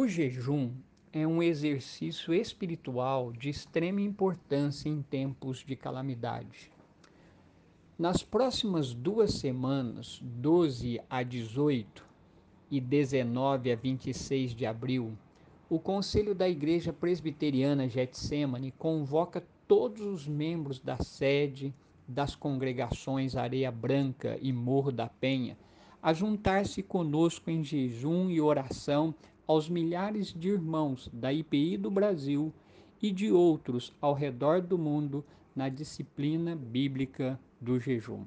O jejum é um exercício espiritual de extrema importância em tempos de calamidade. Nas próximas duas semanas, 12 a 18 e 19 a 26 de abril, o Conselho da Igreja Presbiteriana Getsemane convoca todos os membros da sede das congregações Areia Branca e Morro da Penha a juntar-se conosco em jejum e oração aos milhares de irmãos da IPI do Brasil e de outros ao redor do mundo na disciplina bíblica do jejum.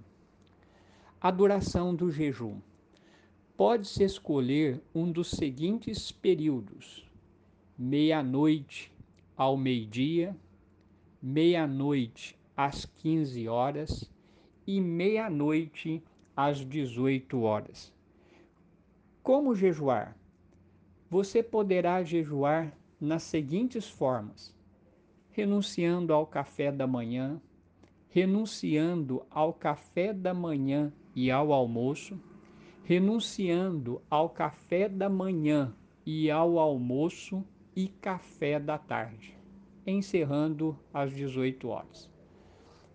A duração do jejum. Pode-se escolher um dos seguintes períodos: meia-noite ao meio-dia, meia-noite às 15 horas e meia-noite às 18 horas. Como jejuar? Você poderá jejuar nas seguintes formas: renunciando ao café da manhã, renunciando ao café da manhã e ao almoço, renunciando ao café da manhã e ao almoço e café da tarde, encerrando às 18 horas.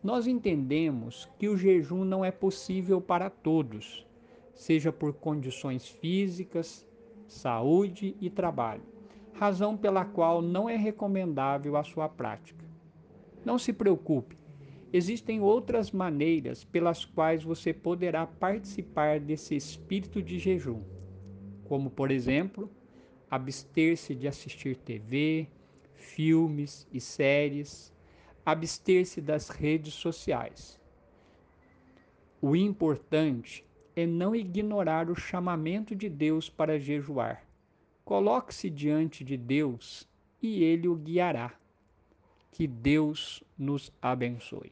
Nós entendemos que o jejum não é possível para todos, seja por condições físicas, saúde e trabalho, razão pela qual não é recomendável a sua prática. Não se preocupe, existem outras maneiras pelas quais você poderá participar desse espírito de jejum, como, por exemplo, abster-se de assistir TV, filmes e séries, abster-se das redes sociais. O importante é não ignorar o chamamento de Deus para jejuar. Coloque-se diante de Deus e ele o guiará. Que Deus nos abençoe.